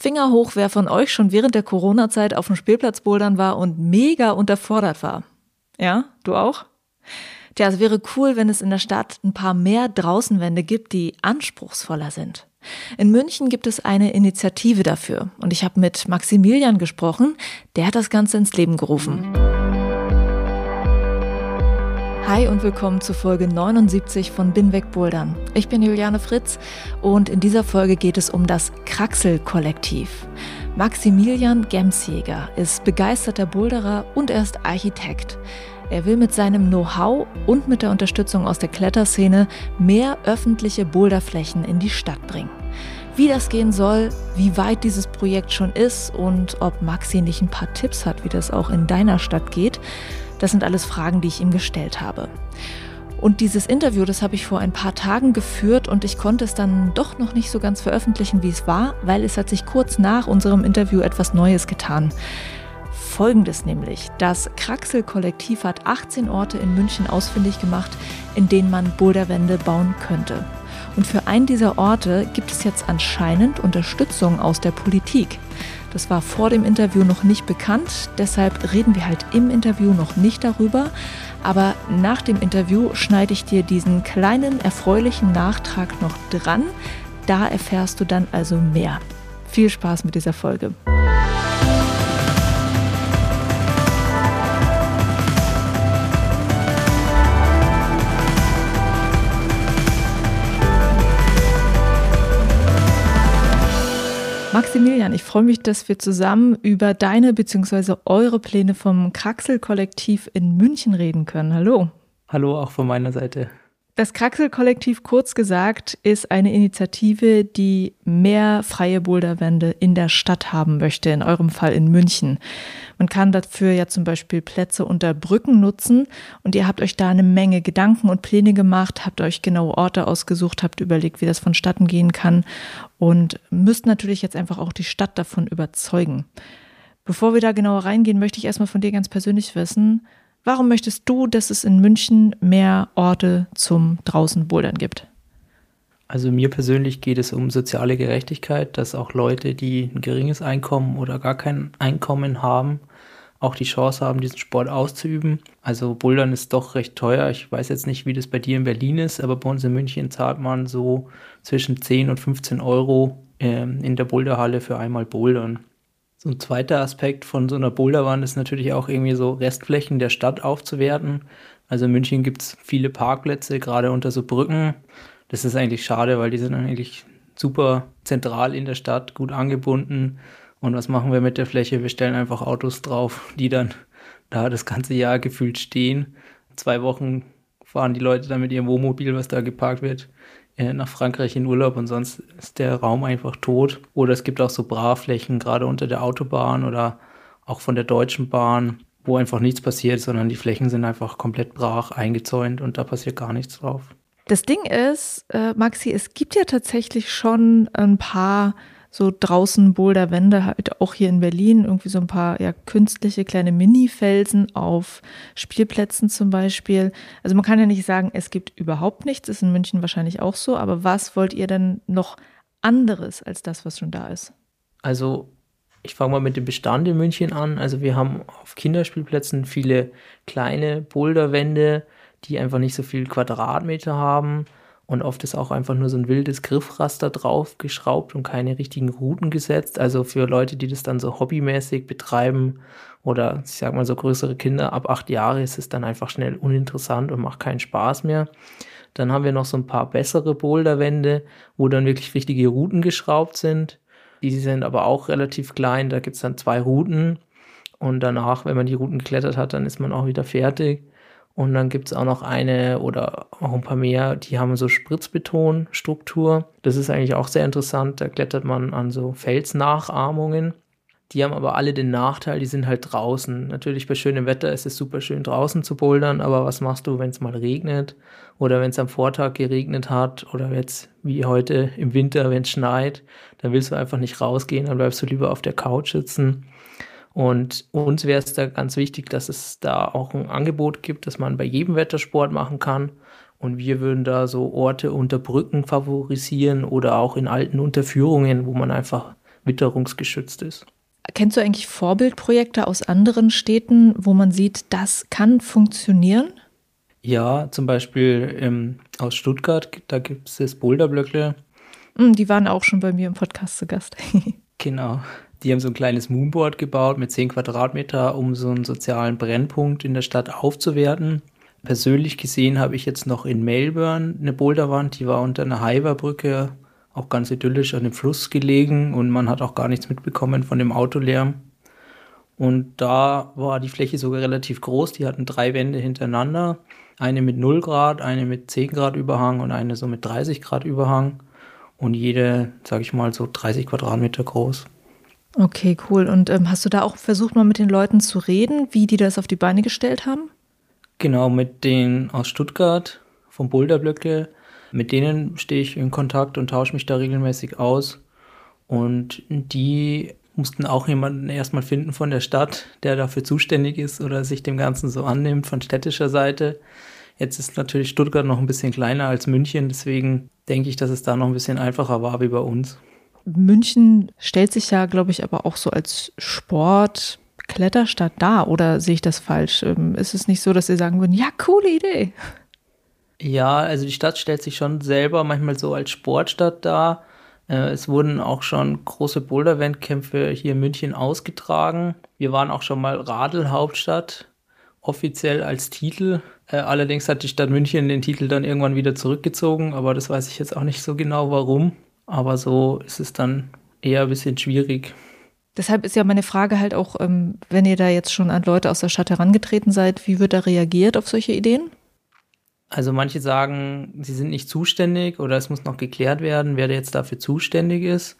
Finger hoch, wer von euch schon während der Corona-Zeit auf dem Spielplatz bouldern war und mega unterfordert war. Ja, du auch? Tja, es wäre cool, wenn es in der Stadt ein paar mehr Draußenwände gibt, die anspruchsvoller sind. In München gibt es eine Initiative dafür und ich habe mit Maximilian gesprochen, der hat das Ganze ins Leben gerufen. Hi und willkommen zu Folge 79 von Binweg Bouldern. Ich bin Juliane Fritz und in dieser Folge geht es um das Kraxel-Kollektiv. Maximilian Gemsjäger ist begeisterter Boulderer und er ist Architekt. Er will mit seinem Know-how und mit der Unterstützung aus der Kletterszene mehr öffentliche Boulderflächen in die Stadt bringen. Wie das gehen soll, wie weit dieses Projekt schon ist und ob Maxi nicht ein paar Tipps hat, wie das auch in deiner Stadt geht, das sind alles Fragen, die ich ihm gestellt habe. Und dieses Interview, das habe ich vor ein paar Tagen geführt und ich konnte es dann doch noch nicht so ganz veröffentlichen, wie es war, weil es hat sich kurz nach unserem Interview etwas Neues getan. Folgendes nämlich, das Kraxel-Kollektiv hat 18 Orte in München ausfindig gemacht, in denen man Boulderwände bauen könnte. Und für einen dieser Orte gibt es jetzt anscheinend Unterstützung aus der Politik. Das war vor dem Interview noch nicht bekannt, deshalb reden wir halt im Interview noch nicht darüber. Aber nach dem Interview schneide ich dir diesen kleinen erfreulichen Nachtrag noch dran. Da erfährst du dann also mehr. Viel Spaß mit dieser Folge. Maximilian, ich freue mich, dass wir zusammen über deine bzw. eure Pläne vom Kraxel-Kollektiv in München reden können. Hallo. Hallo auch von meiner Seite. Das Kraxel-Kollektiv, kurz gesagt, ist eine Initiative, die mehr freie Boulderwände in der Stadt haben möchte, in eurem Fall in München. Man kann dafür ja zum Beispiel Plätze unter Brücken nutzen und ihr habt euch da eine Menge Gedanken und Pläne gemacht, habt euch genaue Orte ausgesucht, habt überlegt, wie das vonstatten gehen kann und müsst natürlich jetzt einfach auch die Stadt davon überzeugen. Bevor wir da genauer reingehen, möchte ich erstmal von dir ganz persönlich wissen, Warum möchtest du, dass es in München mehr Orte zum draußen Bouldern gibt? Also mir persönlich geht es um soziale Gerechtigkeit, dass auch Leute, die ein geringes Einkommen oder gar kein Einkommen haben, auch die Chance haben, diesen Sport auszuüben. Also Bouldern ist doch recht teuer. Ich weiß jetzt nicht, wie das bei dir in Berlin ist, aber bei uns in München zahlt man so zwischen 10 und 15 Euro äh, in der Boulderhalle für einmal Bouldern. So ein zweiter Aspekt von so einer Boulderwand ist natürlich auch irgendwie so Restflächen der Stadt aufzuwerten. Also in München gibt es viele Parkplätze, gerade unter so Brücken. Das ist eigentlich schade, weil die sind eigentlich super zentral in der Stadt, gut angebunden. Und was machen wir mit der Fläche? Wir stellen einfach Autos drauf, die dann da das ganze Jahr gefühlt stehen. Zwei Wochen fahren die Leute dann mit ihrem Wohnmobil, was da geparkt wird, nach Frankreich in Urlaub und sonst ist der Raum einfach tot. Oder es gibt auch so Brachflächen, gerade unter der Autobahn oder auch von der Deutschen Bahn, wo einfach nichts passiert, sondern die Flächen sind einfach komplett brach eingezäunt und da passiert gar nichts drauf. Das Ding ist, äh, Maxi, es gibt ja tatsächlich schon ein paar so draußen Boulderwände, halt auch hier in Berlin, irgendwie so ein paar ja, künstliche kleine Mini-Felsen auf Spielplätzen zum Beispiel. Also man kann ja nicht sagen, es gibt überhaupt nichts, ist in München wahrscheinlich auch so, aber was wollt ihr denn noch anderes als das, was schon da ist? Also ich fange mal mit dem Bestand in München an. Also wir haben auf Kinderspielplätzen viele kleine Boulderwände, die einfach nicht so viel Quadratmeter haben und oft ist auch einfach nur so ein wildes Griffraster draufgeschraubt und keine richtigen Routen gesetzt. Also für Leute, die das dann so hobbymäßig betreiben oder ich sag mal so größere Kinder ab acht Jahre ist es dann einfach schnell uninteressant und macht keinen Spaß mehr. Dann haben wir noch so ein paar bessere Boulderwände, wo dann wirklich richtige Routen geschraubt sind. Die sind aber auch relativ klein. Da gibt es dann zwei Routen. Und danach, wenn man die Routen geklettert hat, dann ist man auch wieder fertig. Und dann gibt es auch noch eine oder auch ein paar mehr, die haben so Spritzbetonstruktur. Das ist eigentlich auch sehr interessant. Da klettert man an so Felsnachahmungen. Die haben aber alle den Nachteil, die sind halt draußen. Natürlich bei schönem Wetter ist es super schön draußen zu bouldern, aber was machst du, wenn es mal regnet oder wenn es am Vortag geregnet hat oder jetzt wie heute im Winter, wenn es schneit, dann willst du einfach nicht rausgehen, dann bleibst du lieber auf der Couch sitzen. Und uns wäre es da ganz wichtig, dass es da auch ein Angebot gibt, dass man bei jedem Wetter Sport machen kann. Und wir würden da so Orte unter Brücken favorisieren oder auch in alten Unterführungen, wo man einfach witterungsgeschützt ist. Kennst du eigentlich Vorbildprojekte aus anderen Städten, wo man sieht, das kann funktionieren? Ja, zum Beispiel ähm, aus Stuttgart, da gibt es das Boulderblöckle. Hm, die waren auch schon bei mir im Podcast zu Gast. genau. Die haben so ein kleines Moonboard gebaut mit 10 Quadratmeter, um so einen sozialen Brennpunkt in der Stadt aufzuwerten. Persönlich gesehen habe ich jetzt noch in Melbourne eine Boulderwand, die war unter einer Haiberbrücke auch ganz idyllisch an dem Fluss gelegen und man hat auch gar nichts mitbekommen von dem Autolärm. Und da war die Fläche sogar relativ groß. Die hatten drei Wände hintereinander. Eine mit 0 Grad, eine mit 10 Grad Überhang und eine so mit 30 Grad Überhang. Und jede, sage ich mal, so 30 Quadratmeter groß. Okay, cool. Und ähm, hast du da auch versucht, mal mit den Leuten zu reden, wie die das auf die Beine gestellt haben? Genau, mit denen aus Stuttgart vom Boulderblöcke mit denen stehe ich in Kontakt und tausche mich da regelmäßig aus. Und die mussten auch jemanden erstmal finden von der Stadt, der dafür zuständig ist oder sich dem Ganzen so annimmt von städtischer Seite. Jetzt ist natürlich Stuttgart noch ein bisschen kleiner als München, deswegen denke ich, dass es da noch ein bisschen einfacher war wie bei uns. München stellt sich ja, glaube ich, aber auch so als Sport, Kletterstadt dar, oder sehe ich das falsch? Ähm, ist es nicht so, dass Sie sagen würden, ja, coole Idee? Ja, also die Stadt stellt sich schon selber manchmal so als Sportstadt dar. Äh, es wurden auch schon große Boulder-Wettkämpfe hier in München ausgetragen. Wir waren auch schon mal Radelhauptstadt, offiziell als Titel. Äh, allerdings hat die Stadt München den Titel dann irgendwann wieder zurückgezogen, aber das weiß ich jetzt auch nicht so genau warum. Aber so ist es dann eher ein bisschen schwierig. Deshalb ist ja meine Frage halt auch, ähm, wenn ihr da jetzt schon an Leute aus der Stadt herangetreten seid, wie wird da reagiert auf solche Ideen? Also manche sagen, sie sind nicht zuständig oder es muss noch geklärt werden, wer jetzt dafür zuständig ist.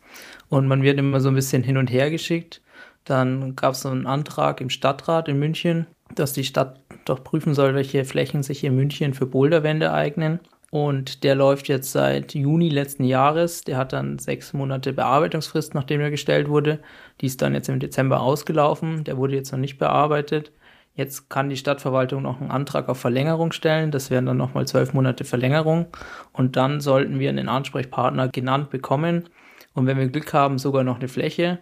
Und man wird immer so ein bisschen hin und her geschickt. Dann gab es so einen Antrag im Stadtrat in München, dass die Stadt doch prüfen soll, welche Flächen sich in München für Boulderwände eignen. Und der läuft jetzt seit Juni letzten Jahres. Der hat dann sechs Monate Bearbeitungsfrist, nachdem er gestellt wurde. Die ist dann jetzt im Dezember ausgelaufen. Der wurde jetzt noch nicht bearbeitet. Jetzt kann die Stadtverwaltung noch einen Antrag auf Verlängerung stellen. Das wären dann nochmal zwölf Monate Verlängerung. Und dann sollten wir einen Ansprechpartner genannt bekommen. Und wenn wir Glück haben, sogar noch eine Fläche.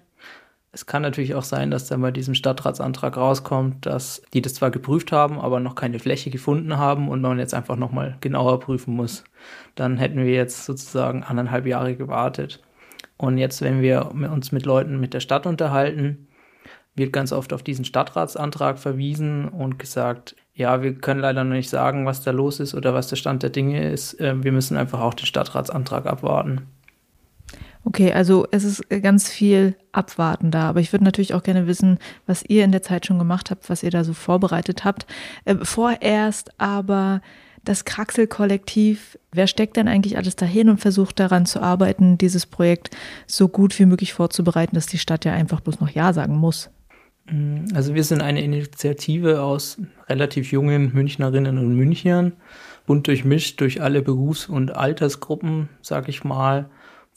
Es kann natürlich auch sein, dass dann bei diesem Stadtratsantrag rauskommt, dass die das zwar geprüft haben, aber noch keine Fläche gefunden haben und man jetzt einfach nochmal genauer prüfen muss. Dann hätten wir jetzt sozusagen anderthalb Jahre gewartet. Und jetzt, wenn wir uns mit Leuten mit der Stadt unterhalten, wird ganz oft auf diesen Stadtratsantrag verwiesen und gesagt, ja, wir können leider noch nicht sagen, was da los ist oder was der Stand der Dinge ist. Ähm, wir müssen einfach auch den Stadtratsantrag abwarten. Okay, also es ist ganz viel Abwarten da, aber ich würde natürlich auch gerne wissen, was ihr in der Zeit schon gemacht habt, was ihr da so vorbereitet habt. Äh, vorerst aber das Kraxel-Kollektiv, wer steckt denn eigentlich alles dahin und versucht daran zu arbeiten, dieses Projekt so gut wie möglich vorzubereiten, dass die Stadt ja einfach bloß noch Ja sagen muss? Mm, also wir sind eine Initiative aus relativ jungen Münchnerinnen und Münchnern, bunt durchmischt durch alle Berufs- und Altersgruppen, sag ich mal,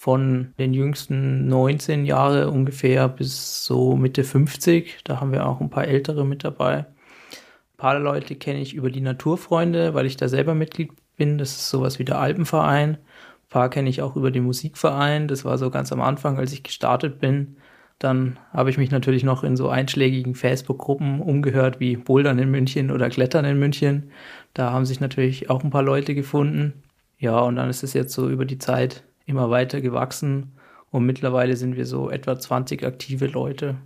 von den jüngsten 19 Jahre ungefähr bis so Mitte 50. Da haben wir auch ein paar ältere mit dabei. Ein paar Leute kenne ich über die Naturfreunde, weil ich da selber Mitglied bin. Das ist sowas wie der Alpenverein. Ein paar kenne ich auch über den Musikverein. Das war so ganz am Anfang, als ich gestartet bin. Dann habe ich mich natürlich noch in so einschlägigen Facebook-Gruppen umgehört wie Bouldern in München oder Klettern in München. Da haben sich natürlich auch ein paar Leute gefunden. Ja, und dann ist es jetzt so über die Zeit immer weiter gewachsen und mittlerweile sind wir so etwa 20 aktive Leute.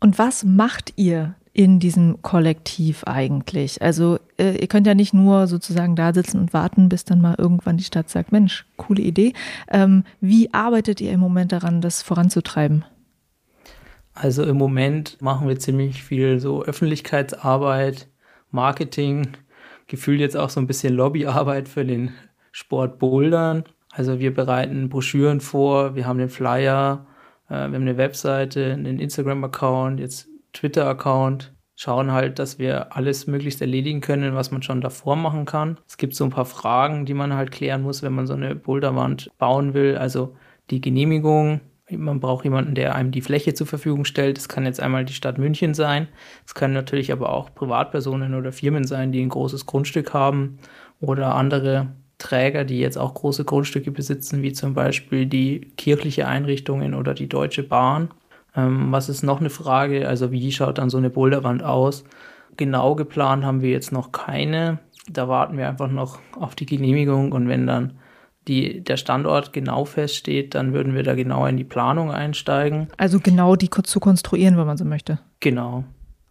Und was macht ihr in diesem Kollektiv eigentlich? Also äh, ihr könnt ja nicht nur sozusagen da sitzen und warten, bis dann mal irgendwann die Stadt sagt, Mensch, coole Idee. Ähm, wie arbeitet ihr im Moment daran, das voranzutreiben? Also im Moment machen wir ziemlich viel so Öffentlichkeitsarbeit, Marketing, gefühlt jetzt auch so ein bisschen Lobbyarbeit für den Sport Bouldern. Also wir bereiten Broschüren vor, wir haben den Flyer, Äh, wir haben eine Webseite, einen Instagram-Account, jetzt Twitter-Account. Schauen halt, dass wir alles möglichst erledigen können, was man schon davor machen kann. Es gibt so ein paar Fragen, die man halt klären muss, wenn man so eine Boulderwand bauen will. Also die Genehmigung, man braucht jemanden, der einem die Fläche zur Verfügung stellt. Das kann jetzt einmal die Stadt München sein. Es können natürlich aber auch Privatpersonen oder Firmen sein, die ein großes Grundstück haben oder andere Träger, die jetzt auch große Grundstücke besitzen, wie zum Beispiel die kirchliche Einrichtungen oder die Deutsche Bahn. Ähm, was ist noch eine Frage? Also wie schaut dann so eine Boulderwand aus? Genau geplant haben wir jetzt noch keine. Da warten wir einfach noch auf die Genehmigung und wenn dann die, der Standort genau feststeht, dann würden wir da genau in die Planung einsteigen. Also genau die zu konstruieren, wenn man so möchte. Genau.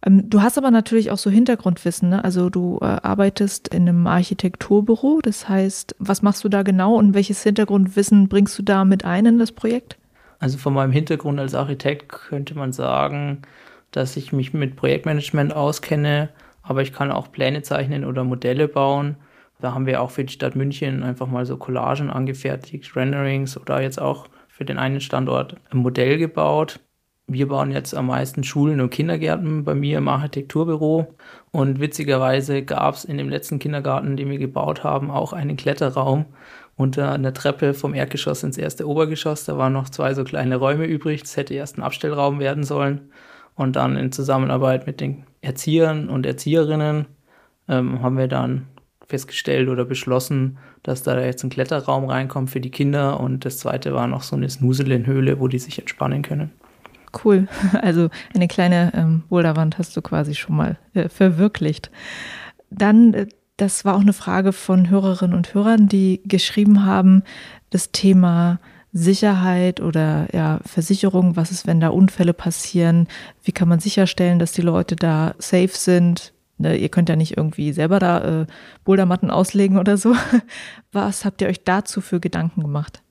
Ähm, du hast aber natürlich auch so Hintergrundwissen, ne? Also du äh, arbeitest in einem Architekturbüro. Das heißt, was machst du da genau und welches Hintergrundwissen bringst du da mit ein in das Projekt? Also von meinem Hintergrund als Architekt könnte man sagen, dass ich mich mit Projektmanagement auskenne, aber ich kann auch Pläne zeichnen oder Modelle bauen. Da haben wir auch für die Stadt München einfach mal so Collagen angefertigt, Renderings oder jetzt auch für den einen Standort ein Modell gebaut. Wir bauen jetzt am meisten Schulen und Kindergärten bei mir im Architekturbüro. Und witzigerweise gab es in dem letzten Kindergarten, den wir gebaut haben, auch einen Kletterraum unter einer Treppe vom Erdgeschoss ins erste Obergeschoss. Da waren noch zwei so kleine Räume übrig. Das hätte erst ein Abstellraum werden sollen. Und dann in Zusammenarbeit mit den Erziehern und Erzieherinnen ähm, haben wir dann festgestellt oder beschlossen, dass da jetzt ein Kletterraum reinkommt für die Kinder. Und das zweite war noch so eine Snuselinhöhle, wo die sich entspannen können. Cool. Also eine kleine ähm, Boulderwand hast du quasi schon mal äh, verwirklicht. Dann, äh, das war auch eine Frage von Hörerinnen und Hörern, die geschrieben haben, das Thema Sicherheit oder ja, Versicherung, was ist, wenn da Unfälle passieren? Wie kann man sicherstellen, dass die Leute da safe sind? Ne, ihr könnt ja nicht irgendwie selber da äh, Bouldermatten auslegen oder so. Was habt ihr euch dazu für Gedanken gemacht?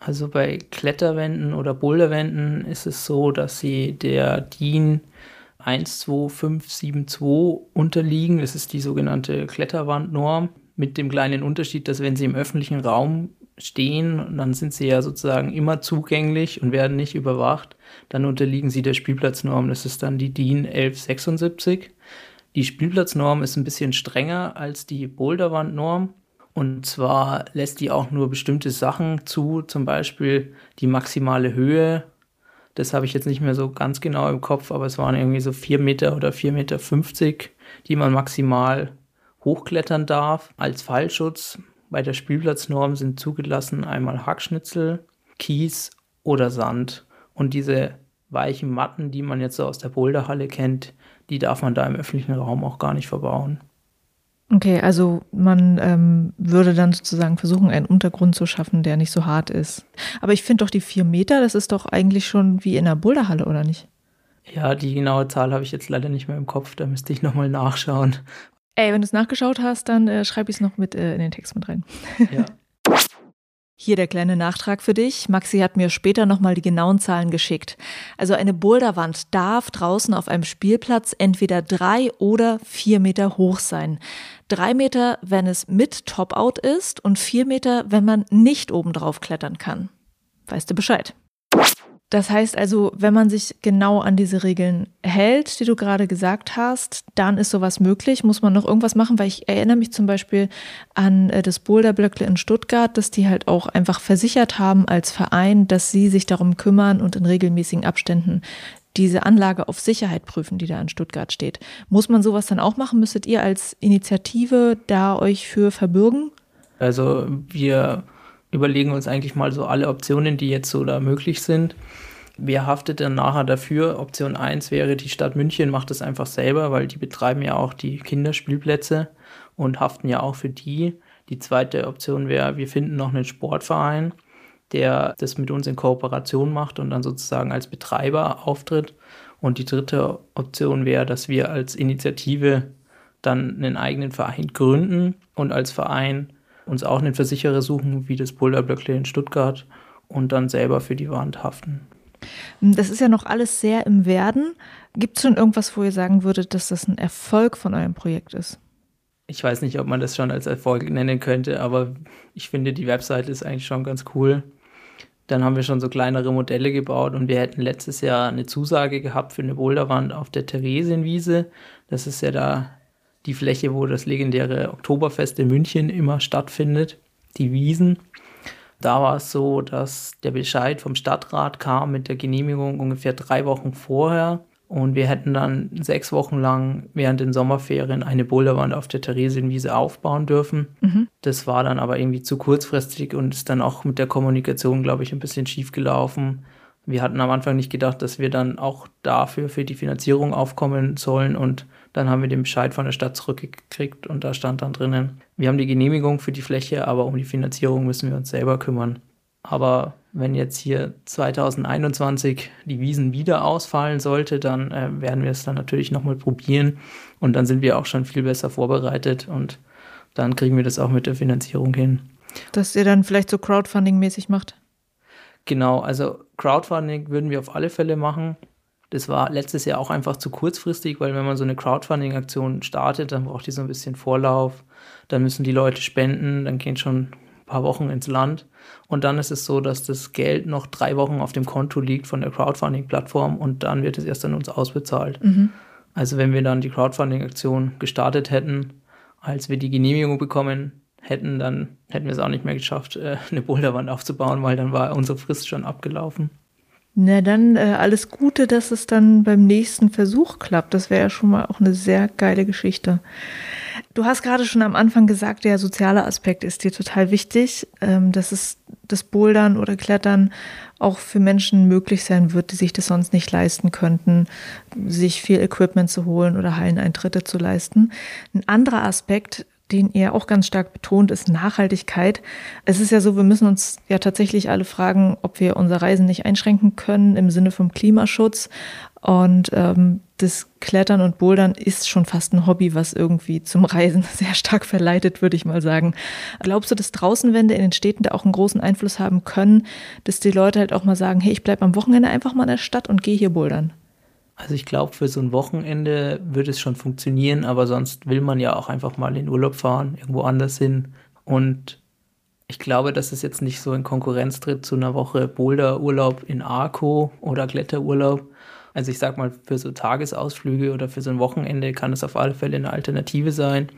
Also bei Kletterwänden oder Boulderwänden ist es so, dass sie der DIN 12572 unterliegen. Das ist die sogenannte Kletterwandnorm mit dem kleinen Unterschied, dass wenn sie im öffentlichen Raum stehen, dann sind sie ja sozusagen immer zugänglich und werden nicht überwacht. Dann unterliegen sie der Spielplatznorm. Das ist dann die DIN 1176. Die Spielplatznorm ist ein bisschen strenger als die Boulderwandnorm. Und zwar lässt die auch nur bestimmte Sachen zu, zum Beispiel die maximale Höhe. Das habe ich jetzt nicht mehr so ganz genau im Kopf, aber es waren irgendwie so 4 Meter oder 4,50 Meter, die man maximal hochklettern darf als Fallschutz. Bei der Spielplatznorm sind zugelassen einmal Hackschnitzel, Kies oder Sand. Und diese weichen Matten, die man jetzt so aus der Boulderhalle kennt, die darf man da im öffentlichen Raum auch gar nicht verbauen. Okay, also man ähm, würde dann sozusagen versuchen, einen Untergrund zu schaffen, der nicht so hart ist. Aber ich finde doch die vier Meter, das ist doch eigentlich schon wie in einer Boulderhalle, oder nicht? Ja, die genaue Zahl habe ich jetzt leider nicht mehr im Kopf, da müsste ich nochmal nachschauen. Ey, wenn du es nachgeschaut hast, dann äh, schreibe ich es noch mit äh, in den Text mit rein. Ja. Hier der kleine Nachtrag für dich. Maxi hat mir später nochmal die genauen Zahlen geschickt. Also eine Boulderwand darf draußen auf einem Spielplatz entweder drei oder vier Meter hoch sein. Drei Meter, wenn es mit Top-Out ist und vier Meter, wenn man nicht oben drauf klettern kann. Weißt du Bescheid? Das heißt also, wenn man sich genau an diese Regeln hält, die du gerade gesagt hast, dann ist sowas möglich. Muss man noch irgendwas machen? Weil ich erinnere mich zum Beispiel an äh, das Boulderblöckle in Stuttgart, dass die halt auch einfach versichert haben als Verein, dass sie sich darum kümmern und in regelmäßigen Abständen diese Anlage auf Sicherheit prüfen, die da in Stuttgart steht. Muss man sowas dann auch machen? Müsstet ihr als Initiative da euch für verbürgen? Also wir überlegen uns eigentlich mal so alle Optionen, die jetzt so da möglich sind. Wer haftet denn nachher dafür? Option 1 wäre, die Stadt München macht das einfach selber, weil die betreiben ja auch die Kinderspielplätze und haften ja auch für die. Die zweite Option wäre, wir finden noch einen Sportverein, der das mit uns in Kooperation macht und dann sozusagen als Betreiber auftritt. Und die dritte Option wäre, dass wir als Initiative dann einen eigenen Verein gründen und als Verein uns auch einen Versicherer suchen, wie das Boulderblöckle in Stuttgart, und dann selber für die Wand haften. Das ist ja noch alles sehr im Werden. Gibt es schon irgendwas, wo ihr sagen würdet, dass das ein Erfolg von eurem Projekt ist? Ich weiß nicht, ob man das schon als Erfolg nennen könnte, aber ich finde, die Webseite ist eigentlich schon ganz cool. Dann haben wir schon so kleinere Modelle gebaut und wir hätten letztes Jahr eine Zusage gehabt für eine Boulderwand auf der Theresienwiese. Das ist ja da die Fläche, wo das legendäre Oktoberfest in München immer stattfindet, die Wiesen. Da war es so, dass der Bescheid vom Stadtrat kam mit der Genehmigung ungefähr drei Wochen vorher. Und wir hätten dann sechs Wochen lang während den Sommerferien eine Boulderwand auf der Theresienwiese aufbauen dürfen. Mhm. Das war dann aber irgendwie zu kurzfristig und ist dann auch mit der Kommunikation, glaube ich, ein bisschen schief gelaufen. Wir hatten am Anfang nicht gedacht, dass wir dann auch dafür für die Finanzierung aufkommen sollen und dann haben wir den Bescheid von der Stadt zurückgekriegt und da stand dann drinnen, wir haben die Genehmigung für die Fläche, aber um die Finanzierung müssen wir uns selber kümmern. Aber wenn jetzt hier 2021 die Wiesen wieder ausfallen sollte, dann äh, werden wir es dann natürlich nochmal probieren und dann sind wir auch schon viel besser vorbereitet und dann kriegen wir das auch mit der Finanzierung hin. Dass ihr dann vielleicht so Crowdfunding-mäßig macht? Genau, also Crowdfunding würden wir auf alle Fälle machen. Das war letztes Jahr auch einfach zu kurzfristig, weil wenn man so eine Crowdfunding-Aktion startet, dann braucht die so ein bisschen Vorlauf. Dann müssen die Leute spenden, dann gehen schon ein paar Wochen ins Land. Und dann ist es so, dass das Geld noch drei Wochen auf dem Konto liegt von der Crowdfunding-Plattform und dann wird es erst an uns ausbezahlt. Mhm. Also wenn wir dann die Crowdfunding-Aktion gestartet hätten, als wir die Genehmigung bekommen hätten, dann hätten wir es auch nicht mehr geschafft, äh, eine Boulderwand aufzubauen, weil dann war unsere Frist schon abgelaufen. Na dann äh, alles Gute, dass es dann beim nächsten Versuch klappt. Das wäre ja schon mal auch eine sehr geile Geschichte. Du hast gerade schon am Anfang gesagt, der soziale Aspekt ist dir total wichtig, ähm, dass es das Bouldern oder Klettern auch für Menschen möglich sein wird, die sich das sonst nicht leisten könnten, sich viel Equipment zu holen oder Halleneintritte zu leisten. Ein anderer Aspekt, den ihr auch ganz stark betont, ist Nachhaltigkeit. Es ist ja so, wir müssen uns ja tatsächlich alle fragen, ob wir unser Reisen nicht einschränken können im Sinne vom Klimaschutz. Und ähm, das Klettern und Bouldern ist schon fast ein Hobby, was irgendwie zum Reisen sehr stark verleitet, würde ich mal sagen. Glaubst du, dass Draußenwände in den Städten da auch einen großen Einfluss haben können, dass die Leute halt auch mal sagen, hey, ich bleibe am Wochenende einfach mal in der Stadt und gehe hier bouldern? Also ich glaube, für so ein Wochenende würde es schon funktionieren, aber sonst will man ja auch einfach mal in Urlaub fahren, irgendwo anders hin. Und ich glaube, dass es jetzt nicht so in Konkurrenz tritt zu einer Woche Boulderurlaub in Arco oder Kletterurlaub. Also ich sag mal, für so Tagesausflüge oder für so ein Wochenende kann es auf alle Fälle eine Alternative sein,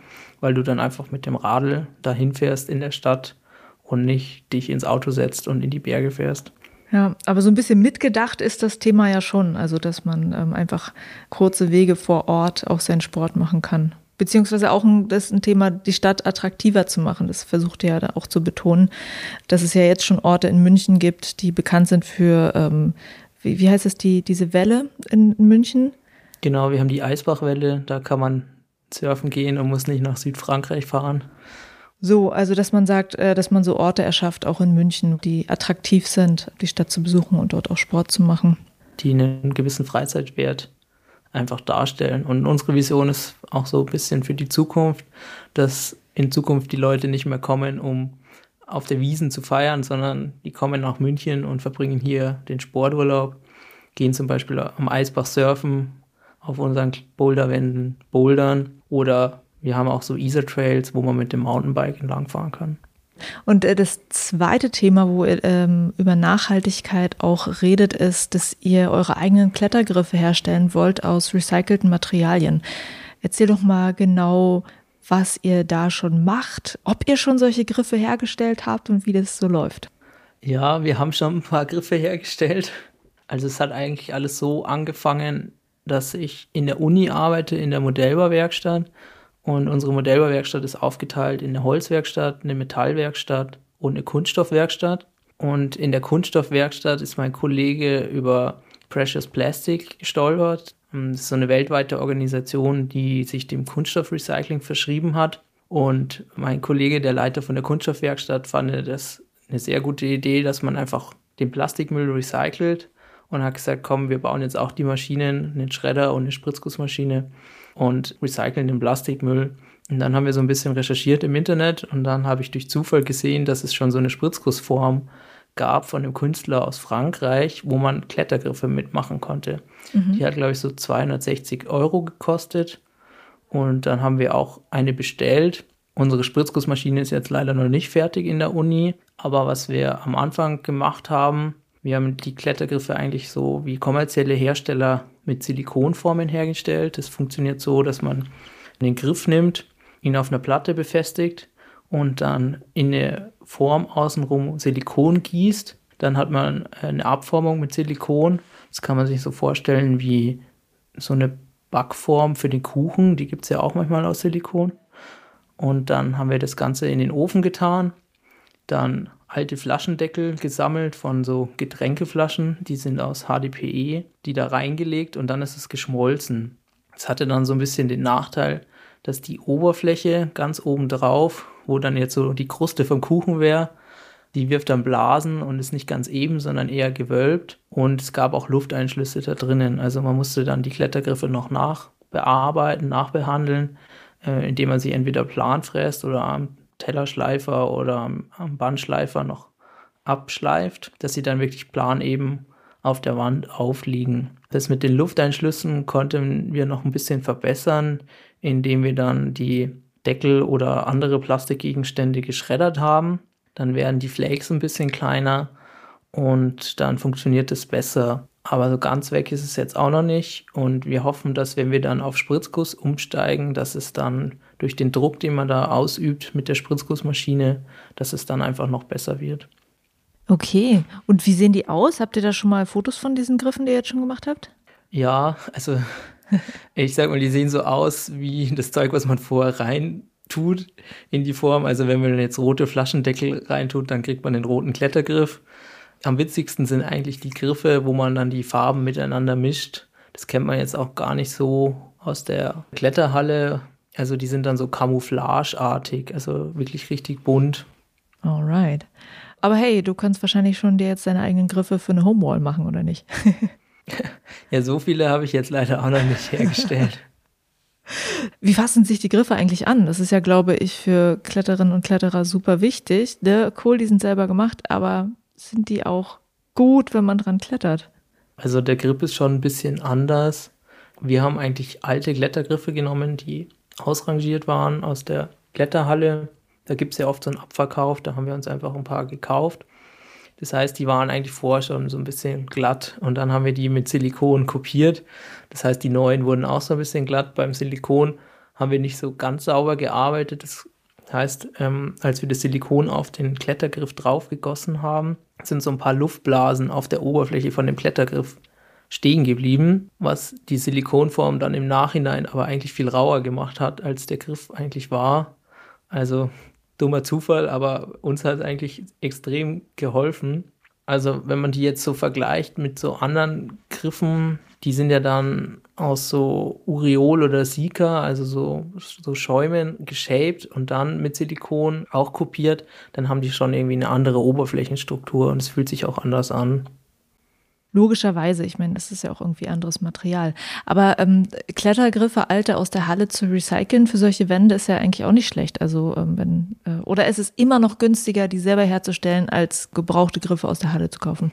weil du dann einfach mit dem Radl dahin fährst in der Stadt und nicht dich ins Auto setzt und in die Berge fährst. Ja, aber so ein bisschen mitgedacht ist das Thema ja schon, also dass man ähm, einfach kurze Wege vor Ort auch seinen Sport machen kann. Beziehungsweise auch ein, das ist ein Thema, die Stadt attraktiver zu machen. Das versucht ihr ja auch zu betonen, dass es ja jetzt schon Orte in München gibt, die bekannt sind für, ähm, wie, wie heißt es, die, diese Welle in München? Genau, wir haben die Eisbachwelle, da kann man surfen gehen und muss nicht nach Südfrankreich fahren. So, also dass man sagt, äh, dass man so Orte erschafft, auch in München, die attraktiv sind, die Stadt zu besuchen und dort auch Sport zu machen. Die einen gewissen Freizeitwert einfach darstellen. Und unsere Vision ist auch so ein bisschen für die Zukunft, dass in Zukunft die Leute nicht mehr kommen, um auf der Wiesen zu feiern, sondern die kommen nach München und verbringen hier den Sporturlaub, gehen zum Beispiel am Eisbach surfen, auf unseren Boulderwänden bouldern oder wir haben auch so Easer Trails, wo man mit dem Mountainbike entlangfahren kann. Und äh, das zweite Thema, wo ihr ähm, über Nachhaltigkeit auch redet, ist, dass ihr eure eigenen Klettergriffe herstellen wollt aus recycelten Materialien. Erzähl doch mal genau, was ihr da schon macht, ob ihr schon solche Griffe hergestellt habt und wie das so läuft. Ja, wir haben schon ein paar Griffe hergestellt. Also es hat eigentlich alles so angefangen, dass ich in der Uni arbeite, in der Modellbauwerkstatt und unsere Modellbauwerkstatt ist aufgeteilt in eine Holzwerkstatt, eine Metallwerkstatt und eine Kunststoffwerkstatt. Und in der Kunststoffwerkstatt ist mein Kollege über Precious Plastic gestolpert. Das ist so eine weltweite Organisation, die sich dem Kunststoffrecycling verschrieben hat. Und mein Kollege, der Leiter von der Kunststoffwerkstatt, fand das eine sehr gute Idee, dass man einfach den Plastikmüll recycelt und hat gesagt, komm, wir bauen jetzt auch die Maschinen, einen Schredder und eine Spritzgussmaschine und recyceln den Plastikmüll. Und dann haben wir so ein bisschen recherchiert im Internet und dann habe ich durch Zufall gesehen, dass es schon so eine Spritzgussform gab von einem Künstler aus Frankreich, wo man Klettergriffe mitmachen konnte. Mhm. Die hat, glaube ich, so 260 Euro gekostet. Und dann haben wir auch eine bestellt. Unsere Spritzgussmaschine ist jetzt leider noch nicht fertig in der Uni, Aber was wir am Anfang gemacht haben, wir haben die Klettergriffe eigentlich so wie kommerzielle Hersteller mit Silikonformen hergestellt. Das funktioniert so, dass man den Griff nimmt, ihn auf einer Platte befestigt und dann in eine Form außenrum Silikon gießt. Dann hat man eine Abformung mit Silikon. Das kann man sich so vorstellen wie so eine Backform für den Kuchen. Die gibt es ja auch manchmal aus Silikon. Und dann haben wir das Ganze in den Ofen getan. Dann alte Flaschendeckel gesammelt von so Getränkeflaschen. Die sind aus HDPE, die da reingelegt und dann ist es geschmolzen. Es hatte dann so ein bisschen den Nachteil, dass die Oberfläche ganz oben drauf, wo dann jetzt so die Kruste vom Kuchen wäre, die wirft dann Blasen und ist nicht ganz eben, sondern eher gewölbt. Und es gab auch Lufteinschlüsse da drinnen. Also man musste dann die Klettergriffe noch nachbearbeiten, nachbehandeln, äh, indem man sie entweder planfräst oder Tellerschleifer oder am, am Bandschleifer noch abschleift, dass sie dann wirklich plan eben auf der Wand aufliegen. Das mit den Lufteinschlüssen konnten wir noch ein bisschen verbessern, indem wir dann die Deckel oder andere Plastikgegenstände geschreddert haben. Dann werden die Flakes ein bisschen kleiner und dann funktioniert es besser. Aber so ganz weg ist es jetzt auch noch nicht. Und wir hoffen, dass wenn wir dann auf Spritzguss umsteigen, dass es dann durch den Druck, den man da ausübt mit der Spritzgussmaschine, dass es dann einfach noch besser wird. Okay, und wie sehen die aus? Habt ihr da schon mal Fotos von diesen Griffen, die ihr jetzt schon gemacht habt? Ja, also ich sag mal, die sehen so aus wie das Zeug, was man vorher rein tut in die Form. Also wenn man jetzt rote Flaschendeckel reintut, dann kriegt man den roten Klettergriff. Am witzigsten sind eigentlich die Griffe, wo man dann die Farben miteinander mischt. Das kennt man jetzt auch gar nicht so aus der Kletterhalle. Also die sind dann so camouflageartig, also wirklich richtig bunt. Alright. Aber hey, du kannst wahrscheinlich schon dir jetzt deine eigenen Griffe für eine Homewall machen, oder nicht? ja, so viele habe ich jetzt leider auch noch nicht hergestellt. Wie fassen sich die Griffe eigentlich an? Das ist ja, glaube ich, für Kletterinnen und Kletterer super wichtig. Ne? Cool, die sind selber gemacht, aber sind die auch gut, wenn man dran klettert? Also der Grip ist schon ein bisschen anders. Wir haben eigentlich alte Klettergriffe genommen, die ausrangiert waren aus der Kletterhalle da gibt es ja oft so einen Abverkauf, da haben wir uns einfach ein paar gekauft. Das heißt, die waren eigentlich vorher schon so ein bisschen glatt und dann haben wir die mit Silikon kopiert. Das heißt, die neuen wurden auch so ein bisschen glatt. Beim Silikon haben wir nicht so ganz sauber gearbeitet. Das heißt, ähm, als wir das Silikon auf den Klettergriff draufgegossen haben, sind so ein paar Luftblasen auf der Oberfläche von dem Klettergriff stehen geblieben, was die Silikonform dann im Nachhinein aber eigentlich viel rauer gemacht hat, als der Griff eigentlich war. Also dummer Zufall, aber uns hat eigentlich extrem geholfen. Also wenn man die jetzt so vergleicht mit so anderen Griffen, die sind ja dann aus so Uriol oder Sika, also so, so Schäumen geshaped und dann mit Silikon auch kopiert, dann haben die schon irgendwie eine andere Oberflächenstruktur und es fühlt sich auch anders an. Logischerweise, ich meine, das ist ja auch irgendwie anderes Material. Aber ähm, Klettergriffe, alte aus der Halle zu recyceln für solche Wände ist ja eigentlich auch nicht schlecht. Also ähm, wenn, äh, oder ist es immer noch günstiger, die selber herzustellen, als gebrauchte Griffe aus der Halle zu kaufen?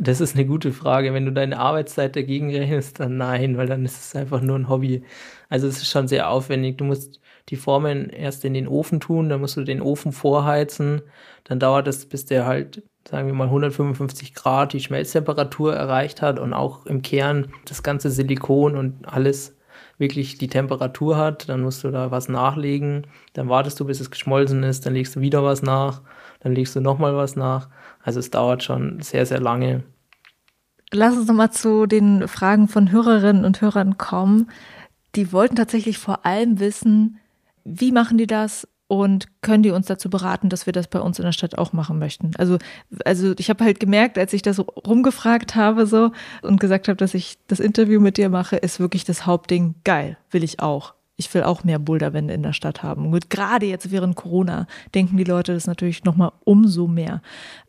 Das ist eine gute Frage. Wenn du deine Arbeitszeit dagegen rechnest, dann nein, weil dann ist es einfach nur ein Hobby. Also es ist schon sehr aufwendig. Du musst die Formen erst in den Ofen tun, dann musst du den Ofen vorheizen, dann dauert es, bis der halt sagen wir mal 155 Grad die Schmelztemperatur erreicht hat und auch im Kern das ganze Silikon und alles wirklich die Temperatur hat, dann musst du da was nachlegen, dann wartest du, bis es geschmolzen ist, dann legst du wieder was nach, dann legst du nochmal was nach. Also es dauert schon sehr, sehr lange. Lass uns nochmal zu den Fragen von Hörerinnen und Hörern kommen. Die wollten tatsächlich vor allem wissen, wie machen die das? und können die uns dazu beraten, dass wir das bei uns in der Stadt auch machen möchten. Also, also ich habe halt gemerkt, als ich das rumgefragt habe so und gesagt habe, dass ich das Interview mit dir mache, ist wirklich das Hauptding geil, will ich auch ich will auch mehr Boulderwände in der Stadt haben. Und gerade jetzt während Corona denken die Leute das natürlich nochmal umso mehr.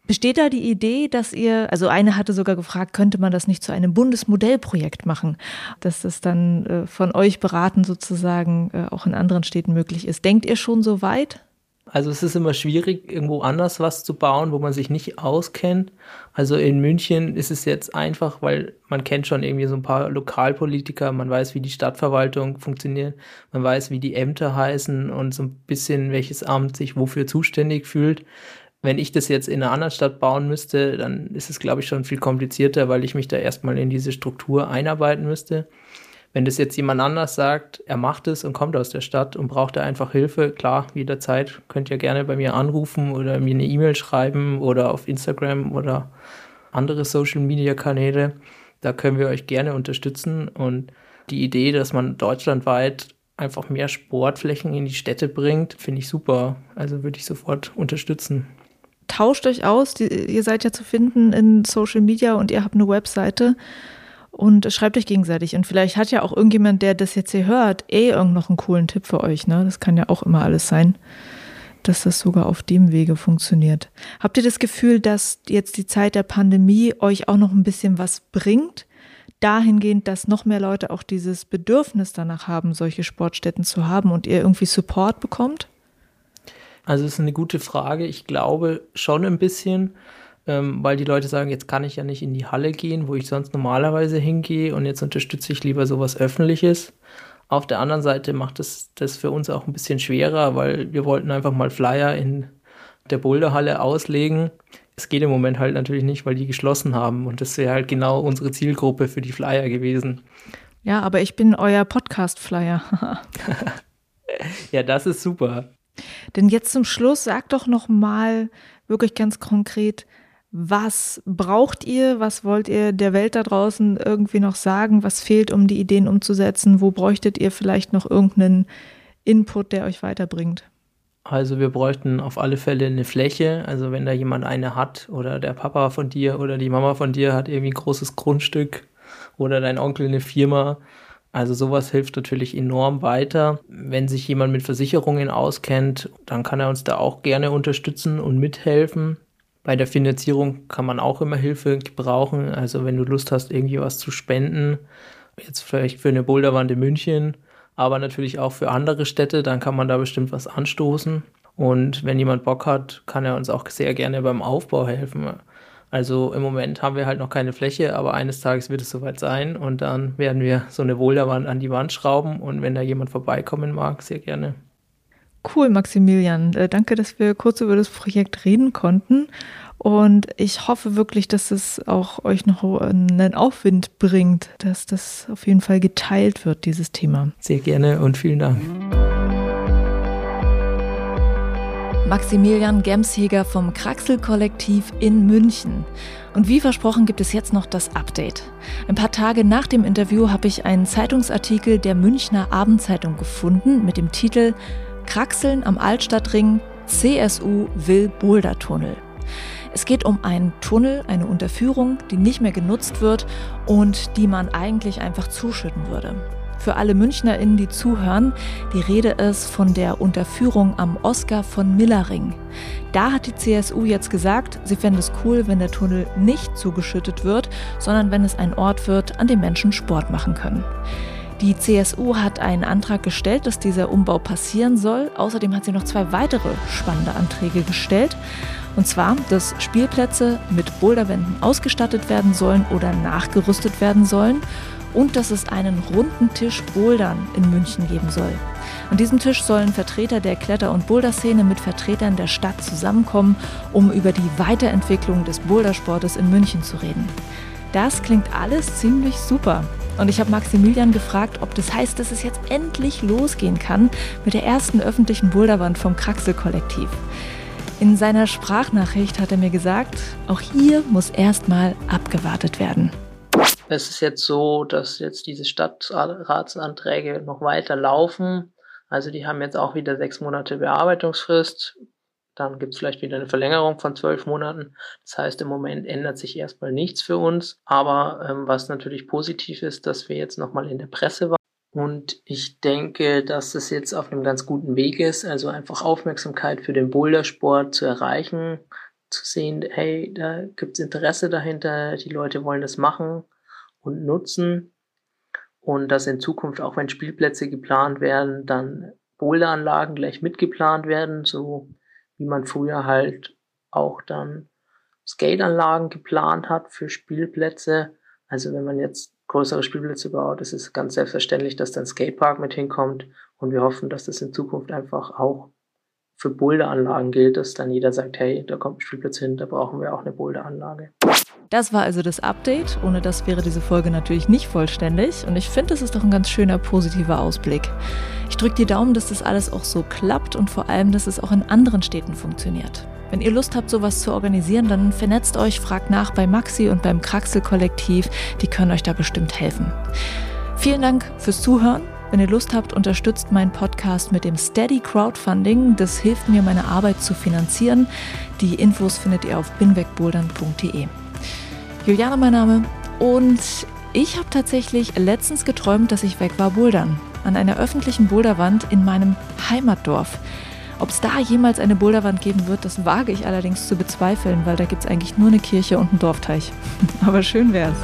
Besteht da die Idee, dass ihr, also eine hatte sogar gefragt, könnte man das nicht zu einem Bundesmodellprojekt machen, dass das dann äh, von euch beraten sozusagen äh, auch in anderen Städten möglich ist. Denkt ihr schon so weit? Also es ist immer schwierig, irgendwo anders was zu bauen, wo man sich nicht auskennt. Also in München ist es jetzt einfach, weil man kennt schon irgendwie so ein paar Lokalpolitiker, man weiß, wie die Stadtverwaltung funktioniert, man weiß, wie die Ämter heißen und so ein bisschen, welches Amt sich wofür zuständig fühlt. Wenn ich das jetzt in einer anderen Stadt bauen müsste, dann ist es, glaube ich, schon viel komplizierter, weil ich mich da erstmal in diese Struktur einarbeiten müsste. Wenn das jetzt jemand anders sagt, er macht es und kommt aus der Stadt und braucht da einfach Hilfe, klar, jederzeit könnt ihr gerne bei mir anrufen oder mir eine E-Mail schreiben oder auf Instagram oder andere Social-Media-Kanäle. Da können wir euch gerne unterstützen und die Idee, dass man deutschlandweit einfach mehr Sportflächen in die Städte bringt, finde ich super. Also würde ich sofort unterstützen tauscht euch aus. Die, ihr seid ja zu finden in Social Media und ihr habt eine Webseite und schreibt euch gegenseitig. Und vielleicht hat ja auch irgendjemand, der das jetzt hier hört, eh irgend noch einen coolen Tipp für euch. Ne? Das kann ja auch immer alles sein, dass das sogar auf dem Wege funktioniert. Habt ihr das Gefühl, dass jetzt die Zeit der Pandemie euch auch noch ein bisschen was bringt? Dahingehend, dass noch mehr Leute auch dieses Bedürfnis danach haben, solche Sportstätten zu haben und ihr irgendwie Support bekommt? Also es ist eine gute Frage. Ich glaube schon ein bisschen, ähm, weil die Leute sagen, jetzt kann ich ja nicht in die Halle gehen, wo ich sonst normalerweise hingehe und jetzt unterstütze ich lieber sowas Öffentliches. Auf der anderen Seite macht es das für uns auch ein bisschen schwerer, weil wir wollten einfach mal Flyer in der Boulderhalle auslegen. Es geht im Moment halt natürlich nicht, weil die geschlossen haben und das wäre halt genau unsere Zielgruppe für die Flyer gewesen. Ja, aber ich bin euer Podcast-Flyer. ja, das ist super. Denn jetzt zum Schluss sag doch noch mal wirklich ganz konkret, was braucht ihr? Was wollt ihr der Welt da draußen irgendwie noch sagen? Was fehlt, um die Ideen umzusetzen? Wo bräuchtet ihr vielleicht noch irgendeinen Input, der euch weiterbringt? Also wir bräuchten auf alle Fälle eine Fläche. Also wenn da jemand eine hat oder der Papa von dir oder die Mama von dir hat irgendwie ein großes Grundstück oder dein Onkel eine Firma, also sowas hilft natürlich enorm weiter. Wenn sich jemand mit Versicherungen auskennt, dann kann er uns da auch gerne unterstützen und mithelfen. Bei der Finanzierung kann man auch immer Hilfe gebrauchen. Also wenn du Lust hast, irgendwie was zu spenden, jetzt vielleicht für eine Boulderwand in München, aber natürlich auch für andere Städte, dann kann man da bestimmt was anstoßen. Und wenn jemand Bock hat, kann er uns auch sehr gerne beim Aufbau helfen. Also im Moment haben wir halt noch keine Fläche, aber eines Tages wird es soweit sein und dann werden wir so eine Boulderwand an die Wand schrauben und wenn da jemand vorbeikommen mag, sehr gerne. Cool, Maximilian. Äh, danke, dass wir kurz über das Projekt reden konnten. Und ich hoffe wirklich, dass es auch euch noch einen Aufwind bringt, dass das auf jeden Fall geteilt wird, dieses Thema. Sehr gerne und vielen Dank. Maximilian Gemsjäger vom Kraxel-Kollektiv in München. Und wie versprochen gibt es jetzt noch das Update. Ein paar Tage nach dem Interview habe ich einen Zeitungsartikel der Münchner Abendzeitung gefunden mit dem Titel Kraxeln am Altstadtring, CSU will Bouldertunnel. Es geht um einen Tunnel, eine Unterführung, die nicht mehr genutzt wird und die man eigentlich einfach zuschütten würde. Für alle MünchnerInnen, die zuhören, die Rede ist von der Unterführung am Oscar von Millering. Da hat die CSU jetzt gesagt, sie fände es cool, wenn der Tunnel nicht zugeschüttet wird, sondern wenn es ein Ort wird, an dem Menschen Sport machen können. Die CSU hat einen Antrag gestellt, dass dieser Umbau passieren soll. Außerdem hat sie noch zwei weitere spannende Anträge gestellt. Und zwar, dass Spielplätze mit Boulderwänden ausgestattet werden sollen oder nachgerüstet werden sollen und dass es einen runden Tisch Bouldern in München geben soll. An diesem Tisch sollen Vertreter der Kletter- und Boulderszene mit Vertretern der Stadt zusammenkommen, um über die Weiterentwicklung des Bouldersportes in München zu reden. Das klingt alles ziemlich super. Und ich habe Maximilian gefragt, ob das heißt, dass es jetzt endlich losgehen kann mit der ersten öffentlichen Boulderwand vom Kraxel-Kollektiv. In seiner Sprachnachricht hat er mir gesagt, auch hier muss erstmal abgewartet werden. Es ist jetzt so, dass jetzt diese Stadtratsanträge noch weiter laufen. Also die haben jetzt auch wieder sechs Monate Bearbeitungsfrist. Dann gibt es vielleicht wieder eine Verlängerung von zwölf Monaten. Das heißt, im Moment ändert sich erstmal nichts für uns. Aber ähm, was natürlich positiv ist, dass wir jetzt nochmal in der Presse waren. Und ich denke, dass es jetzt auf einem ganz guten Weg ist, also einfach Aufmerksamkeit für den Bouldersport zu erreichen, zu sehen, hey, da gibt's Interesse dahinter, die Leute wollen das machen und nutzen und dass in Zukunft auch wenn Spielplätze geplant werden, dann Boulderanlagen gleich mitgeplant werden, so wie man früher halt auch dann Skateanlagen geplant hat für Spielplätze. Also wenn man jetzt größere Spielplätze baut, ist es ganz selbstverständlich, dass dann Skatepark mit hinkommt und wir hoffen, dass das in Zukunft einfach auch für Boulderanlagen gilt, dass dann jeder sagt, hey, da kommt ein Spielplatz hin, da brauchen wir auch eine Boulderanlage. Das war also das Update. Ohne das wäre diese Folge natürlich nicht vollständig. Und ich finde, es ist doch ein ganz schöner positiver Ausblick. Ich drücke die Daumen, dass das alles auch so klappt und vor allem, dass es auch in anderen Städten funktioniert. Wenn ihr Lust habt, sowas zu organisieren, dann vernetzt euch, fragt nach bei Maxi und beim Kraxel-Kollektiv. Die können euch da bestimmt helfen. Vielen Dank fürs Zuhören. Wenn ihr Lust habt, unterstützt meinen Podcast mit dem Steady Crowdfunding. Das hilft mir, meine Arbeit zu finanzieren. Die Infos findet ihr auf binwegbouldern.de. Juliane mein Name und ich habe tatsächlich letztens geträumt, dass ich weg war bouldern. An einer öffentlichen Boulderwand in meinem Heimatdorf. Ob es da jemals eine Boulderwand geben wird, das wage ich allerdings zu bezweifeln, weil da gibt es eigentlich nur eine Kirche und einen Dorfteich. Aber schön wär's.